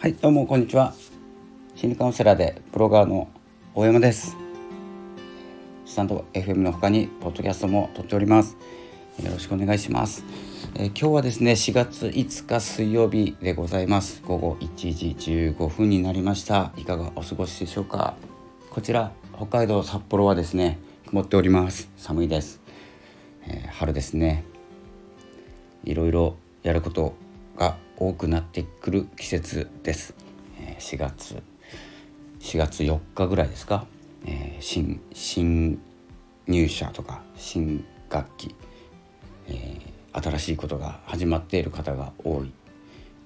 はいどうもこんにちは。心理カウンセラーでブロガーの大山です。スタンド FM の他にポッドキャストも撮っております。よろしくお願いします、えー、今日はですね4月5日水曜日でございます。午後1時15分になりました。いかがお過ごしでしょうか。こちら北海道札幌はですね曇っております。寒いです、えー、春ですね。いろいろやること多くなってくる季節です、え、4月4月4日ぐらいですか、えー、新新入社とか新学期、えー、新しいことが始まっている方が多い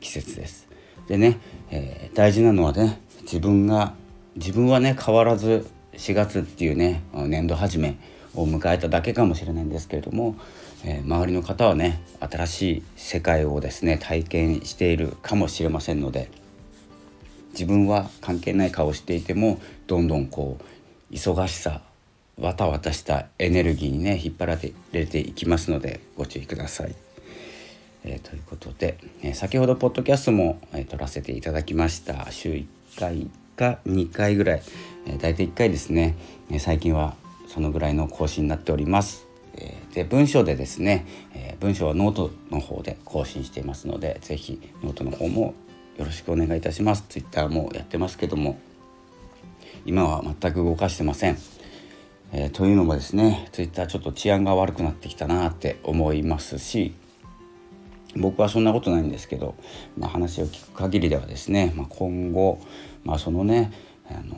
季節です。でね、えー、大事なのはね自分が自分はね変わらず4月っていうね年度始めを迎えただけかもしれないんですけれども、えー、周りの方はね新しい世界をですね体験しているかもしれませんので自分は関係ない顔をしていてもどんどんこう忙しさわたわたしたエネルギーにね引っ張られていきますのでご注意ください。えー、ということで、えー、先ほどポッドキャストも、えー、撮らせていただきました週1回か2回ぐらい、えー、大体1回ですね、え、最近はそのぐらいの更新になっております。え、で文章でですね、えー、文章はノートの方で更新していますので是非ノートの方もよろしくお願いいたします。ツイッターもやってますけども今は全く動かしてません。えー、というのもですねツイッターちょっと治安が悪くなってきたなって思いますし僕はそんなことないんですけど、まあ、話を聞く限りではですね、まあ、今後、まあ、そのねあの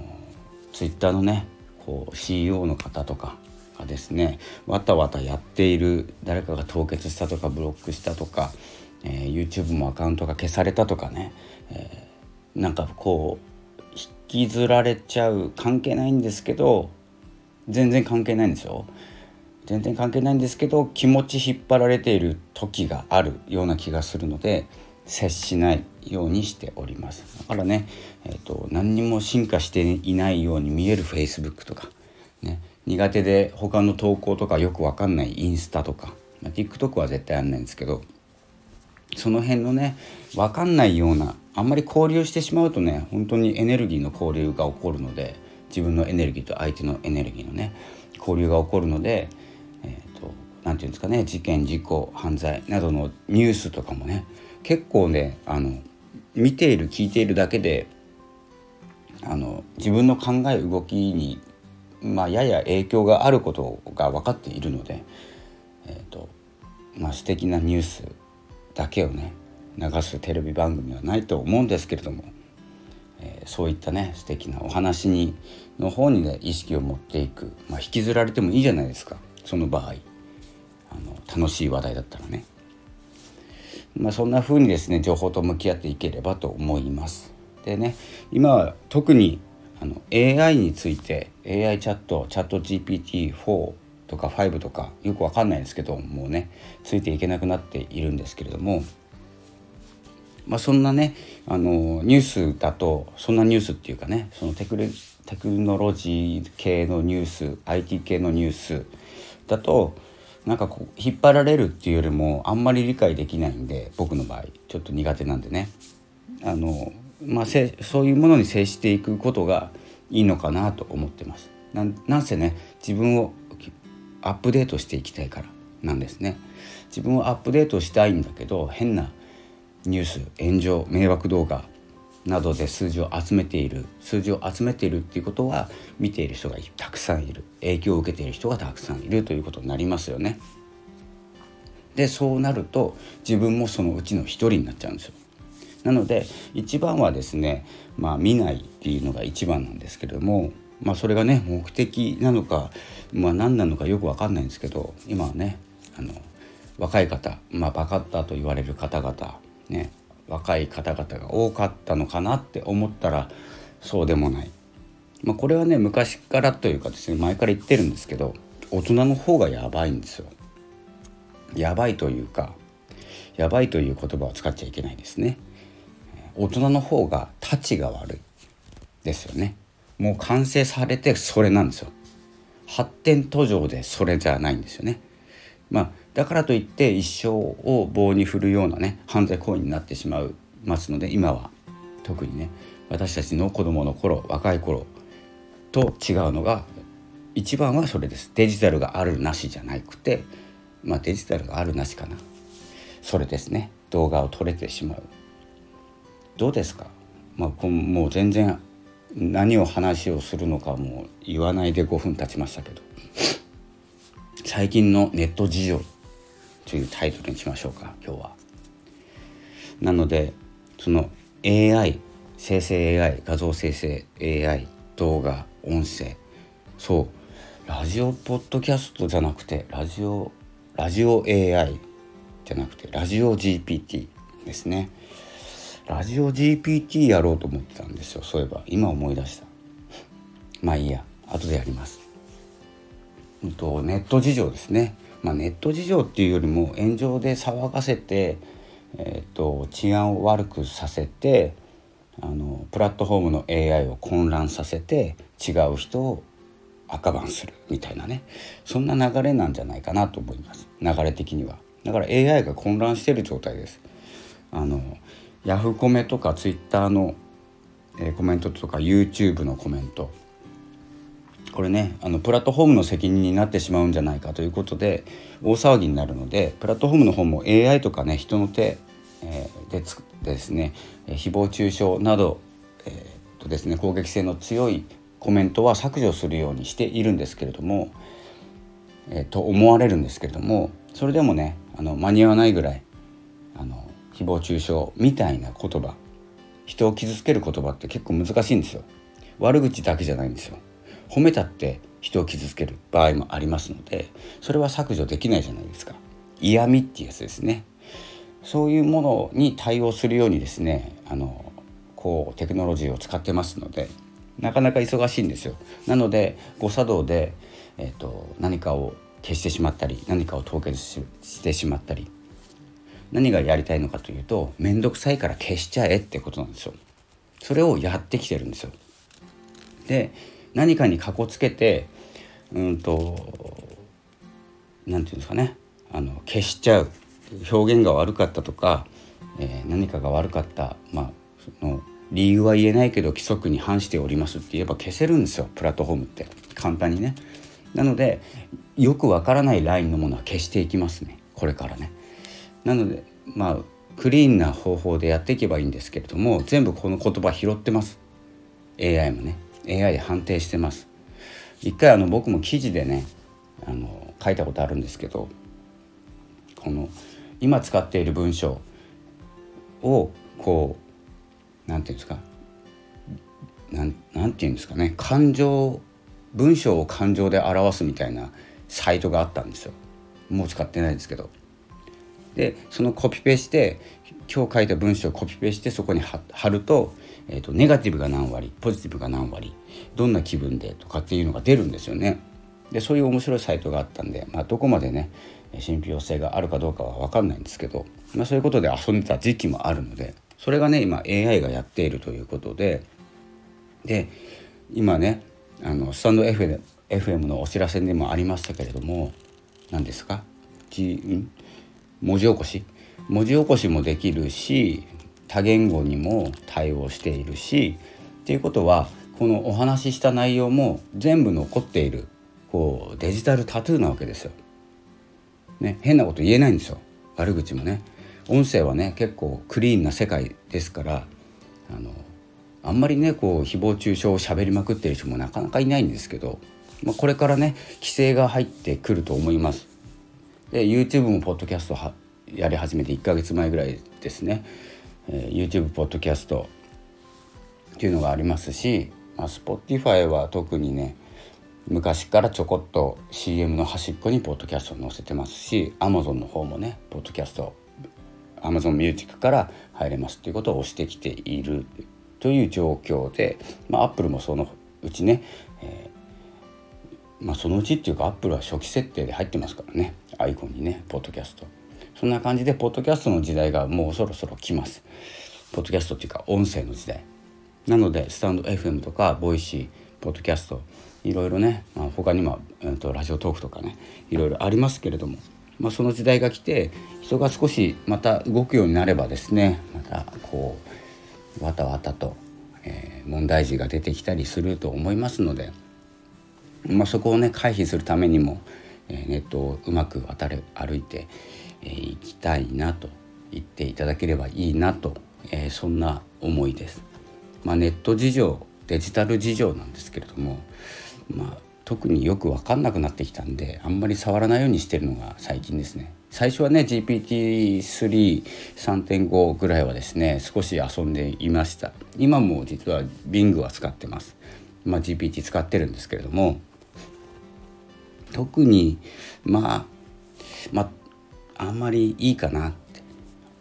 ツイッターのねこう CEO の方とかがですねわたわたやっている誰かが凍結したとかブロックしたとか、えー、YouTube もアカウントが消されたとかね、えー、なんかこう引きずられちゃう関係ないんですけど全然関係ないんですよ。全然関係ないんですけど気持ち引っ張られている時があるような気がするので接しないようにしております。だからね、えーと、何にも進化していないように見える Facebook とか、ね、苦手で他の投稿とかよくわかんないインスタとか、ま、TikTok は絶対やんないんですけどその辺のね分かんないようなあんまり交流してしまうとね本当にエネルギーの交流が起こるので自分のエネルギーと相手のエネルギーのね交流が起こるのでえーと、なんていうんですかね事件事故犯罪などのニュースとかもね結構ねあの見ている聞いているだけであの自分の考え動きに、まあ、やや影響があることが分かっているので、えーとまあ、素敵なニュースだけをね流すテレビ番組はないと思うんですけれども、えー、そういったね素敵なお話にの方にね意識を持っていく、まあ、引きずられてもいいじゃないですか。その場合あの楽しい話題だったらね、まあ、そんな風にですね情報と向き合っていければと思います。でね今は特にあの AI について AI チャットチャット GPT4 とか5とかよくわかんないですけどもうねついていけなくなっているんですけれどもまあ、そんなねあのニュースだとそんなニュースっていうかねそのテクテクノロジー系のニュース IT 系のニュースだとなんかこう引っ張られるっていうよりもあんまり理解できないんで僕の場合ちょっと苦手なんでねあの、まあ、そういうものに接していくことがいいのかなと思ってます。なんせね自分をアップデートしていきたいからなんですね。自分をアップデートしたいんだけど変なニュース炎上迷惑動画などで数字を集めている数字を集めているっていうことは見ている人がたくさんいる影響を受けている人がたくさんいるということになりますよね。でそうなると自分もそのうちの一人になっちゃうんですよ。なので一番はですね、まあ、見ないっていうのが一番なんですけれども、まあ、それがね目的なのか、まあ、何なのかよく分かんないんですけど今はねあの若い方、まあ、バカッターと言われる方々ね若い方々が多かったのかなって思ったらそうでもない。まあ、これはね昔からというかですね前から言ってるんですけど大人の方がやばいんですよ。やばいというかやばいという言葉を使っちゃいけないですね。大人の方がたちが悪いですよね。もう完成されてそれなんですよ。発展途上でそれじゃないんですよね。まあだからといって一生を棒に振るようなね犯罪行為になってしまいますので今は特にね私たちの子供の頃若い頃と違うのが一番はそれです。デジタルがあるなしじゃなくてまあデジタルがあるなしかな。それですね。動画を撮れてしまう。どうですか、まあ、もう全然何を話をするのかも言わないで5分経ちましたけど。最近のネット事情。というタイトルにしましょうか今日は。なのでその AI 生成 AI 画像生成 AI 動画音声。そうラジオポッドキャストじゃなくてラジオラジオ AI じゃなくてラジオ GPT ですね。ラジオ GPT やろうと思ってたんですよそういえば。今思い出した。まあいいや後でやります、うんと、ネット事情ですね。まあネット事情っていうよりも炎上で騒がせてえーと、治安を悪くさせてあのプラットフォームの AI を混乱させて違う人を赤バンするみたいなね。そんな流れなんじゃないかなと思います。流れ的には。だから AI が混乱してる状態です。あのヤフコメとかツイッターの、えー、コメントとか YouTube のコメント。これねあのプラットフォームの責任になってしまうんじゃないかということで大騒ぎになるのでプラットフォームの方も AI とかね人の手、えー、でつですね誹謗中傷など、えー、とですね攻撃性の強いコメントは削除するようにしているんですけれども、えー、と思われるんですけれどもそれでもねあの間に合わないぐらいあの誹謗中傷みたいな言葉人を傷つける言葉って結構難しいんですよ。悪口だけじゃないんですよ。褒めたって人を傷つける場合もありますのでそれは削除できないじゃないですか。嫌味っていうやつですね。そういうものに対応するようにですねあのこうテクノロジーを使ってますのでなかなか忙しいんですよ。なので誤作動で、えーと、何かを消してしまったり何かを凍結してしまったり何がやりたいのかというと面倒くさいから消しちゃえってことなんですよ。それをやってきてるんですよ。で何かにかこつけてうんと何て言うんですかね。あの消しちゃう。表現が悪かったとか、えー、何かが悪かった。まあその理由は言えないけど規則に反しておりますって言えば消せるんですよ。プラットフォームって。簡単にね。なのでよくわからないラインのものは消していきますね。これからね。なのでまあクリーンな方法でやっていけばいいんですけれども全部この言葉拾ってます。AI もね。AI で判定してます。一回あの僕も記事でねあの書いたことあるんですけどこの今使っている文章をこうなんていうんですかなんなんていうんですかね感情文章を感情で表すみたいなサイトがあったんですよ。もう使ってないですけど。でそのコピペして今日書いた文章をコピペしてそこに貼るとえーと、ネガティブが何割ポジティブが何割どんな気分でとかっていうのが出るんですよね。でそういう面白いサイトがあったんで、まあ、どこまでね信憑性があるかどうかは分かんないんですけど、まあ、そういうことで遊んでた時期もあるのでそれがね今 AI がやっているということでで今ねあのスタンド FM, FM のお知らせでもありましたけれども何ですか？文字起こし文字起こしもできるし多言語にも対応しているしっていうことはこのお話しした内容も全部残っているこうデジタルタトゥーなわけですよ。ね、変なこと言えないんですよ悪口もね。音声はね結構クリーンな世界ですからあのあんまりねこう誹謗中傷を喋りまくってる人もなかなかいないんですけど、まあ、これからね規制が入ってくると思います。で YouTube もポッドキャストはやり始めて1ヶ月前ぐらいですね。えー、YouTube ポッドキャストっていうのがありますし、まあ、Spotify は特にね昔からちょこっと CM の端っこにポッドキャストを載せてますし Amazon の方もねポッドキャスト Amazon Music から入れますっていうことを押してきているという状況で、まあ、Apple もそのうちね、えー、まあ、そのうちっていうか Apple は初期設定で入ってますからねアイコンにねポッドキャスト。そんな感じでポッドキャストの時代がもうそろそろ来ますポッドキャストっていうか音声の時代なのでスタンド FM とか Voicy ポッドキャストいろいろね、まあ、他にも、えーと、ラジオトークとかねいろいろありますけれども、まあ、その時代が来て人が少しまた動くようになればですねまたこうわたわたと、えー、問題児が出てきたりすると思いますので、まあ、そこをね回避するためにも、え、ネットをうまく渡る歩いてい、えー、きたいなと言っていただければいいなと、えー、そんな思いです。まあ、ネット事情デジタル事情なんですけれども、まあ、特によく分かんなくなってきたんであんまり触らないようにしてるのが最近ですね。最初はね GPT-3.5 ぐらいはですね少し遊んでいました今も実は Bing は使ってますまあ GPT 使ってるんですけれども特にまあまああんまりいいかなって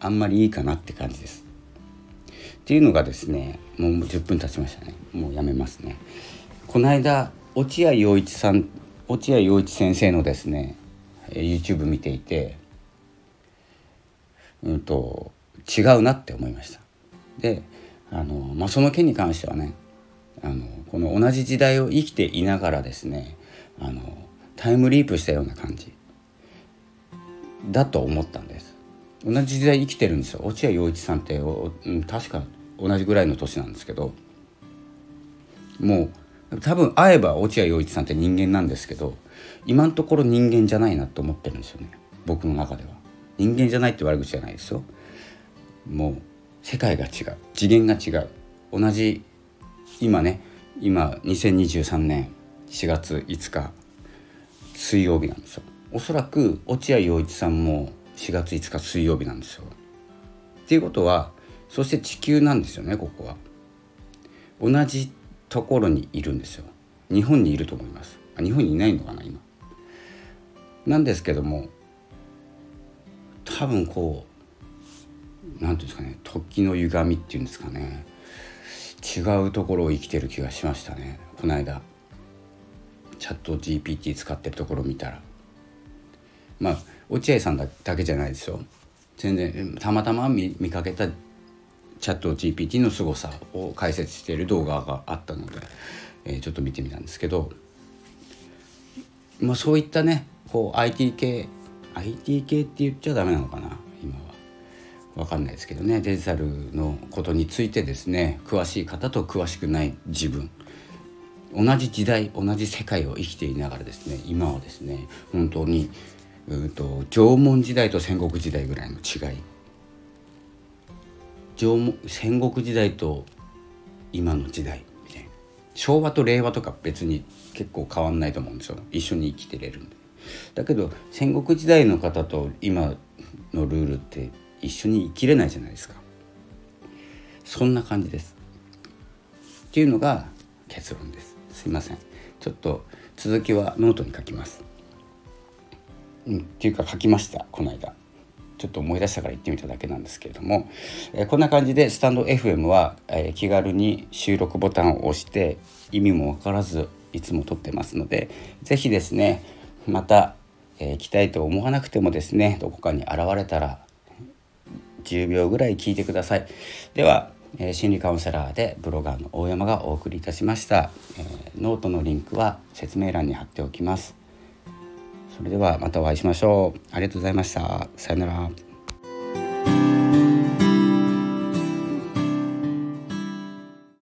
あんまりいいかなって感じです。っていうのがですねもう10分経ちましたね。もうやめますね。この間落合陽一さん落合陽一先生のですね YouTube 見ていてうんと違うなって思いました。であの、まあ、その件に関してはねあのこの同じ時代を生きていながらですねあのタイムリープしたような感じ。だと思ったんです。同じ時代生きてるんですよ。落合陽一さんって、確か同じぐらいの年なんですけど。もう多分会えば落合陽一さんって人間なんですけど今のところ人間じゃないなと思ってるんですよね。僕の中では。人間じゃないって悪口じゃないですよ。もう世界が違う。次元が違う。同じ今ね今2023年4月5日水曜日なんですよ。おそらく落合陽一さんも4月5日水曜日なんですよ。っていうことはそして地球なんですよねここは。同じところにいるんですよ。日本にいると思います。日本にいないのかな今。なんですけども多分こう何て言うんですかね時の歪みっていうんですかね。違うところを生きてる気がしましたねこの間。チャット GPT 使ってるところ見たら。まあ落合さんだけじゃないですよ。全然たまたま見かけたチャット GPT の凄さを解説している動画があったので、えー、ちょっと見てみたんですけど、まあ、そういったねこう IT 系 IT 系って言っちゃダメなのかな今は。分かんないですけどねデジタルのことについてですね詳しい方と詳しくない自分。同じ時代同じ世界を生きていながらですね今はですね本当にうんと縄文時代と戦国時代ぐらいの違い。縄文戦国時代と今の時代。みたいな昭和と令和とか別に結構変わんないと思うんですよ。一緒に生きてれるんで。だけど戦国時代の方と今のルールって一緒に生きれないじゃないですか。そんな感じです。っていうのが結論です。すいません。ちょっと続きはノートに書きます。うんっていうか書きましたこの間。ちょっと思い出したから言ってみただけなんですけれども、えー、こんな感じでスタンド FM は、えー、気軽に収録ボタンを押して意味も分からずいつも撮ってますので是非ですねまた、えー、来たいと思わなくてもですねどこかに現れたら10秒ぐらい聞いてください。では、え、心理カウンセラーでブロガーの大山がお送りいたしました、えー、ノートのリンクは説明欄に貼っておきます。それではまたお会いしましょう。ありがとうございました。さよなら。